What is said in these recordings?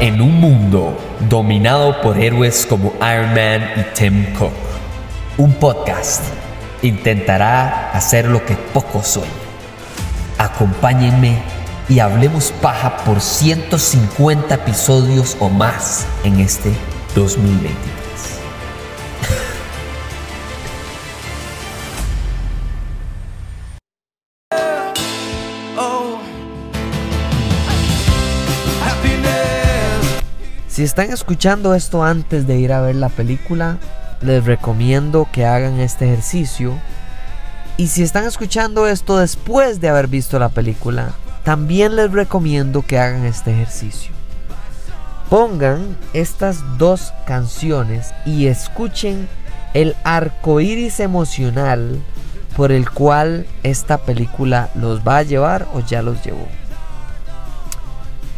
En un mundo dominado por héroes como Iron Man y Tim Cook, un podcast intentará hacer lo que pocos sueñan. Acompáñenme y hablemos paja por 150 episodios o más en este 2023. Si están escuchando esto antes de ir a ver la película, les recomiendo que hagan este ejercicio. Y si están escuchando esto después de haber visto la película, también les recomiendo que hagan este ejercicio. Pongan estas dos canciones y escuchen el arco iris emocional por el cual esta película los va a llevar o ya los llevó.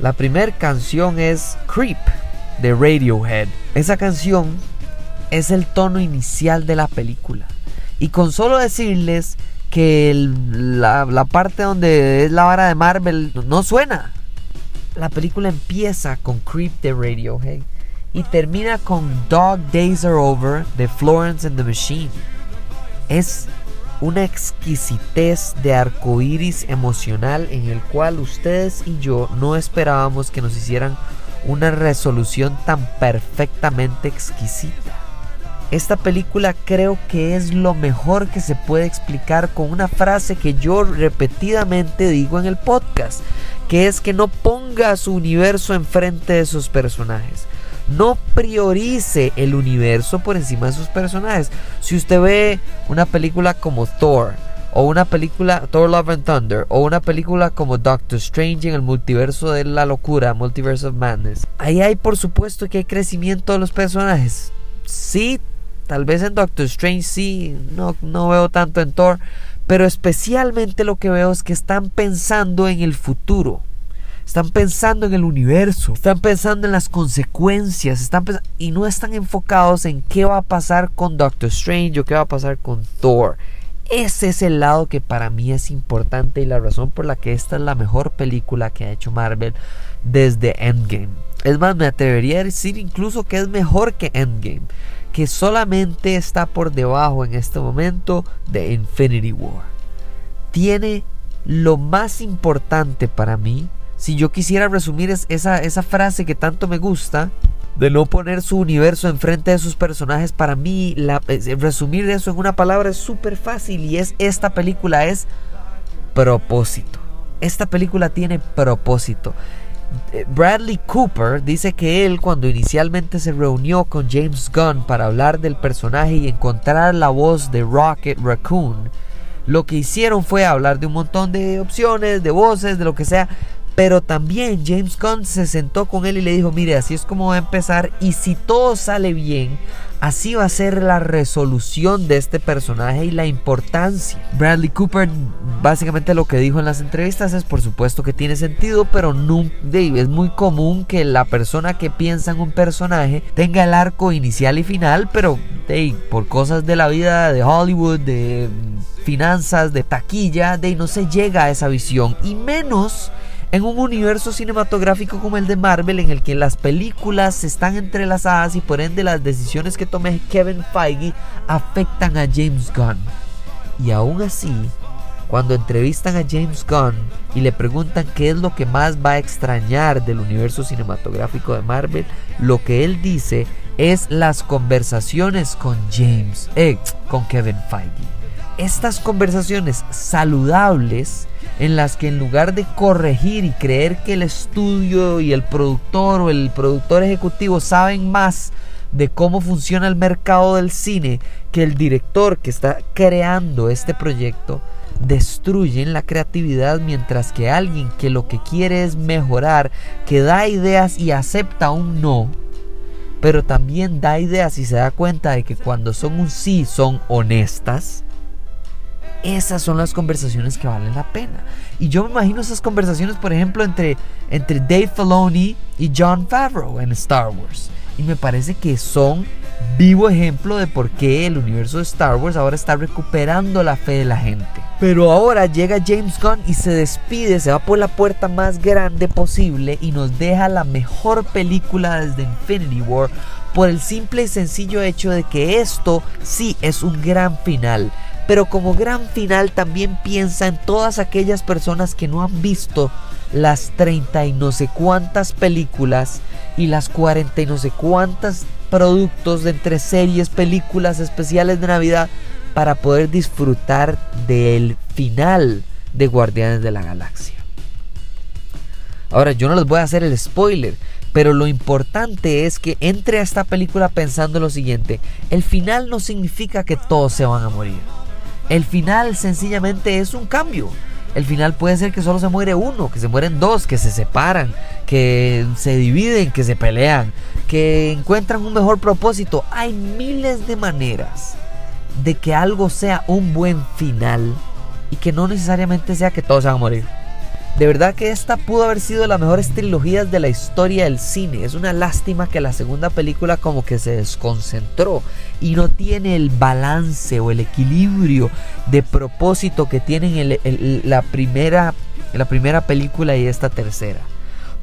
La primera canción es Creep de Radiohead. Esa canción es el tono inicial de la película. Y con solo decirles que la, parte donde es la vara de Marvel no suena. La película empieza con Creep de Radiohead y termina con Dog Days Are Over de Florence and the Machine. Es una exquisitez de arcoíris emocional en el cual ustedes y yo no esperábamos que nos hicieran una resolución tan perfectamente exquisita. Esta película creo que es lo mejor que se puede explicar con una frase que yo repetidamente digo en el podcast, que es que no ponga su universo enfrente de sus personajes. No priorice el universo por encima de sus personajes. Si usted ve una película como Thor, o una película Thor Love and Thunder o una película como Doctor Strange en el multiverso de la locura, Multiverse of Madness. Ahí hay por supuesto que hay crecimiento de los personajes. Sí, tal vez en Doctor Strange sí, no, no veo tanto en Thor, pero especialmente lo que veo es que están pensando en el futuro. Están pensando en el universo, están pensando en las consecuencias, están y no están enfocados en qué va a pasar con Doctor Strange o qué va a pasar con Thor. Ese es el lado que para mí es importante y la razón por la que esta es la mejor película que ha hecho Marvel desde Endgame. Es más, me atrevería a decir incluso que es mejor que Endgame, que solamente está por debajo en este momento de Infinity War. Tiene lo más importante para mí, si yo quisiera resumir esa, frase que tanto me gusta, de no poner su universo enfrente de sus personajes, para mí la, resumir eso en una palabra es súper fácil y es esta película es propósito. Esta película tiene propósito. Eh, Bradley Cooper dice que él cuando inicialmente se reunió con James Gunn para hablar del personaje y encontrar la voz de Rocket Raccoon, lo que hicieron fue hablar de un montón de opciones, de voces, de lo que sea, pero también James Gunn se sentó con él y le dijo, mire, así es como va a empezar y si todo sale bien, así va a ser la resolución de este personaje y la importancia. Bradley Cooper básicamente lo que dijo en las entrevistas es por supuesto que tiene sentido, pero no, es muy común que la persona que piensa en un personaje tenga el arco inicial y final, pero por cosas de la vida de Hollywood, de finanzas, de taquilla, de no se llega a esa visión y menos en un universo cinematográfico como el de Marvel en el que las películas están entrelazadas y por ende las decisiones que tome Kevin Feige afectan a James Gunn. Y aún así, cuando entrevistan a James Gunn y le preguntan qué es lo que más va a extrañar del universo cinematográfico de Marvel, lo que él dice es las conversaciones con James, eh, con Kevin Feige. Estas conversaciones saludables en las que en lugar de corregir y creer que el estudio y el productor o el productor ejecutivo saben más de cómo funciona el mercado del cine que el director que está creando este proyecto, destruyen la creatividad mientras que alguien que lo que quiere es mejorar, que da ideas y acepta un no, pero también da ideas y se da cuenta de que cuando son un sí son honestas, esas son las conversaciones que valen la pena. Y yo me imagino esas conversaciones, por ejemplo, entre, entre Dave Filoni y John Favreau en Star Wars. Y me parece que son vivo ejemplo de por qué el universo de Star Wars ahora está recuperando la fe de la gente. Pero ahora llega James Gunn y se despide, se va por la puerta más grande posible y nos deja la mejor película desde Infinity War por el simple y sencillo hecho de que esto sí es un gran final. Pero como gran final también piensa en todas aquellas personas que no han visto las 30 y no sé cuántas películas y las 40 y no sé cuántas productos de entre series, películas especiales de Navidad para poder disfrutar del final de Guardianes de la Galaxia. Ahora, yo no les voy a hacer el spoiler, pero lo importante es que entre a esta película pensando lo siguiente, el final no significa que todos se van a morir. El final sencillamente es un cambio. El final puede ser que solo se muere uno, que se mueren dos, que se separan, que se dividen, que se pelean, que encuentran un mejor propósito. Hay miles de maneras de que algo sea un buen final y que no necesariamente sea que todos se van a morir. De verdad que esta pudo haber sido de las mejores trilogías de la historia del cine. Es una lástima que la segunda película como que se desconcentró y no tiene el balance o el equilibrio de propósito que tienen la, primera, la primera película y esta tercera.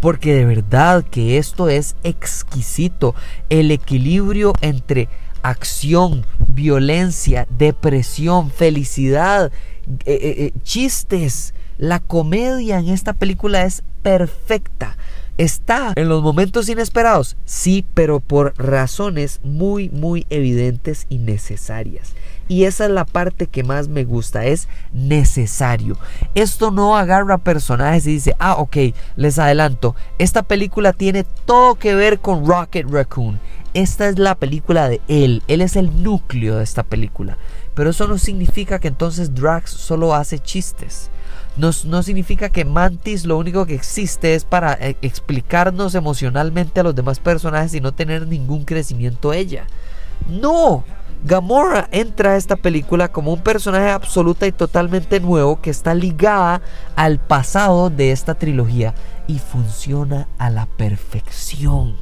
Porque de verdad que esto es exquisito. El equilibrio entre acción, violencia, depresión, felicidad, eh, eh, eh, chistes la comedia en esta película es perfecta. Está en los momentos inesperados, sí, pero por razones muy, muy evidentes y necesarias. Y esa es la parte que más me gusta, es necesario. Esto no agarra personajes y dice, ah, ok, les adelanto, esta película tiene todo que ver con Rocket Raccoon. Esta es la película de él, él es el núcleo de esta película. Pero eso no significa que entonces Drax solo hace chistes no, significa que Mantis lo único que existe es para eh, explicarnos emocionalmente a los demás personajes y no tener ningún crecimiento ella. No, Gamora entra a esta película como un personaje absoluta y totalmente nuevo que está ligada al pasado de esta trilogía y funciona a la perfección.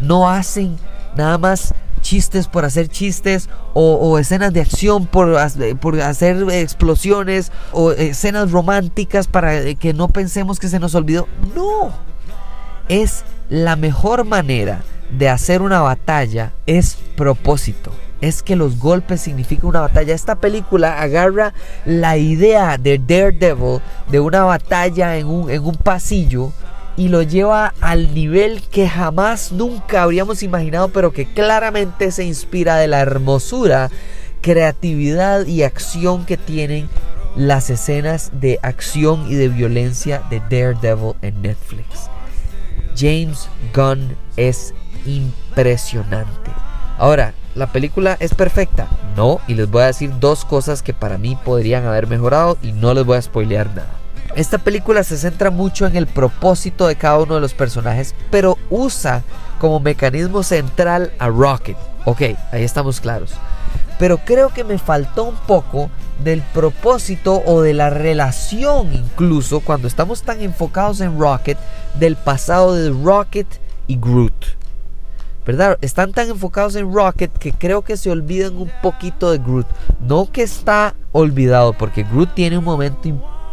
No hacen nada más chistes por hacer chistes o, escenas de acción por, por, hacer explosiones o escenas románticas para que no pensemos que se nos olvidó. No, es la mejor manera de hacer una batalla es propósito. Es que los golpes significan una batalla. Esta película agarra la idea de Daredevil de una batalla en un, en un pasillo y lo lleva al nivel que jamás nunca habríamos imaginado, pero que claramente se inspira de la hermosura, creatividad y acción que tienen las escenas de acción y de violencia de Daredevil en Netflix. James Gunn es impresionante. Ahora, ¿la película es perfecta? No, y les voy a decir dos cosas que para mí podrían haber mejorado y no les voy a spoilear nada. Esta película se centra mucho en el propósito de cada uno de los personajes, pero usa como mecanismo central a Rocket. Ok, ahí estamos claros. Pero creo que me faltó un poco del propósito o de la relación incluso cuando estamos tan enfocados en Rocket del pasado de Rocket y Groot. ¿verdad? Están tan enfocados en Rocket que creo que se olvidan un poquito de Groot. No que está olvidado, porque Groot tiene un momento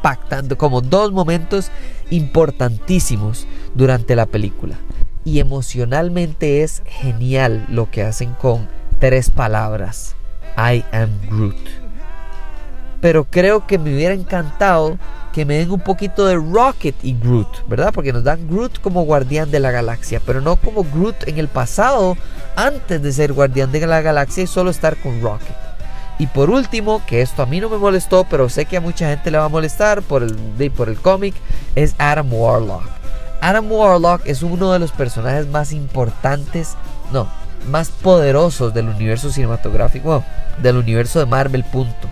impactando, como dos momentos importantísimos durante la película. Y emocionalmente es genial lo que hacen con tres palabras. I am Groot. Pero creo que me hubiera encantado que me den un poquito de Rocket y Groot, ¿verdad? Porque nos dan Groot como guardián de la galaxia, pero no como Groot en el pasado, antes de ser guardián de la galaxia y solo estar con Rocket. Y por último, que esto a mí no me molestó, pero sé que a mucha gente le va a molestar por el, por el cómic, es Adam Warlock. Adam Warlock es uno de los personajes más importantes, no, más poderosos del universo cinematográfico, del universo de Marvel, punto.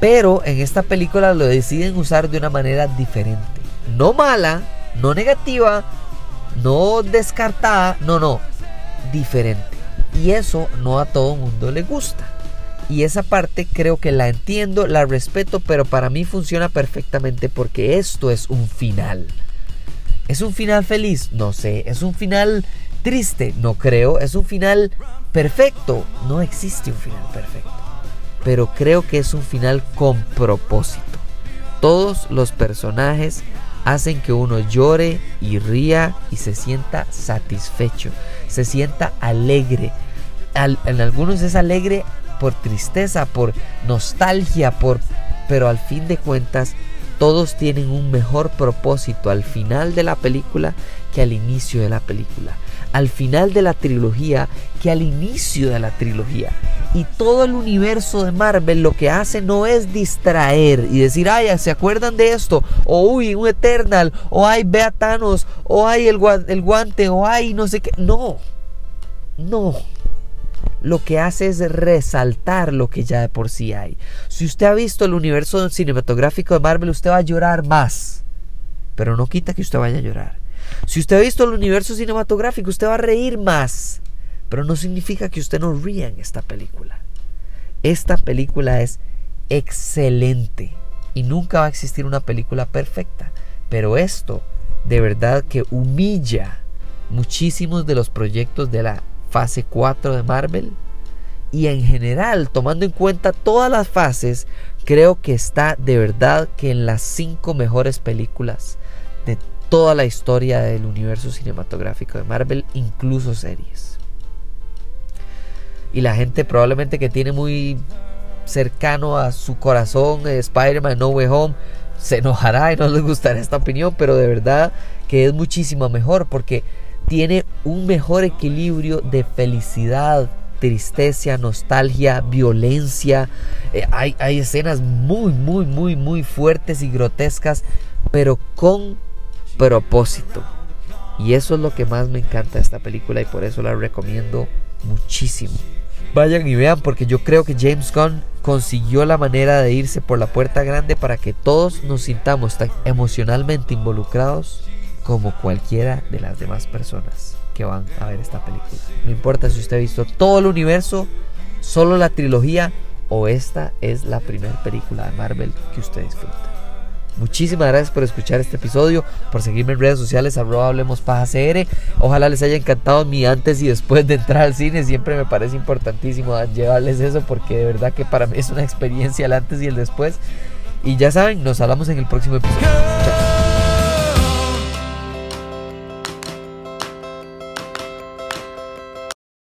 Pero en esta película lo deciden usar de una manera diferente. No mala, no negativa, no descartada, no, no, diferente. Y eso no a todo mundo le gusta. Y esa parte creo que la entiendo, la respeto, pero para mí funciona perfectamente porque esto es un final. ¿Es un final feliz? No sé. ¿Es un final triste, no creo. Es un final perfecto. No existe un final perfecto. Pero creo que es un final con propósito. Todos los personajes hacen que uno llore y ría y se sienta satisfecho, se sienta alegre. en algunos es alegre por tristeza, por nostalgia, por pero al fin de cuentas todos tienen un mejor propósito al final de la película que al inicio de la película. Al final de la trilogía que al inicio de la trilogía. Y todo el universo de Marvel lo que hace no es distraer y decir, ay, ¿se acuerdan de esto? O uy, un Eternal, o ay, ve a Thanos, o ay, el, el guante, o ay, no sé qué. No, no lo que hace es resaltar lo que ya de por sí hay. Si usted ha visto el universo cinematográfico de Marvel, usted va a llorar más. Pero no quita que usted vaya a llorar. Si usted ha visto el universo cinematográfico, usted va a reír más. Pero no significa que usted no ría en esta película. Esta película es excelente. Y nunca va a existir una película perfecta. Pero esto de verdad que humilla muchísimos de los proyectos de la fase 4 de Marvel. Y en general, tomando en cuenta todas las fases, creo que está de verdad que en las 5 mejores películas de toda la historia del universo cinematográfico de Marvel, incluso series. Y la gente probablemente que tiene muy cercano a su corazón Spider-Man No Way Home se enojará y no les gustará esta opinión, pero de verdad que es muchísimo mejor porque tiene un mejor equilibrio de felicidad, tristeza, nostalgia, violencia. Eh, hay, escenas muy, muy, muy, muy fuertes y grotescas, pero con propósito. Y eso es lo que más me encanta de esta película y por eso la recomiendo muchísimo. Vayan y vean porque yo creo que James Gunn consiguió la manera de irse por la puerta grande para que todos nos sintamos tan emocionalmente involucrados como cualquiera de las demás personas que van a ver esta película. No importa si usted ha visto todo el universo, solo la trilogía o esta es la primera película de Marvel que usted disfruta. Muchísimas gracias por escuchar este episodio, por seguirme en redes sociales, arroba hablemos CR. Ojalá les haya encantado mi antes y después de entrar al cine. Siempre me parece importantísimo llevarles eso porque de verdad que para mí es una experiencia el antes y el después. Y ya saben, nos hablamos en el próximo episodio. Chao.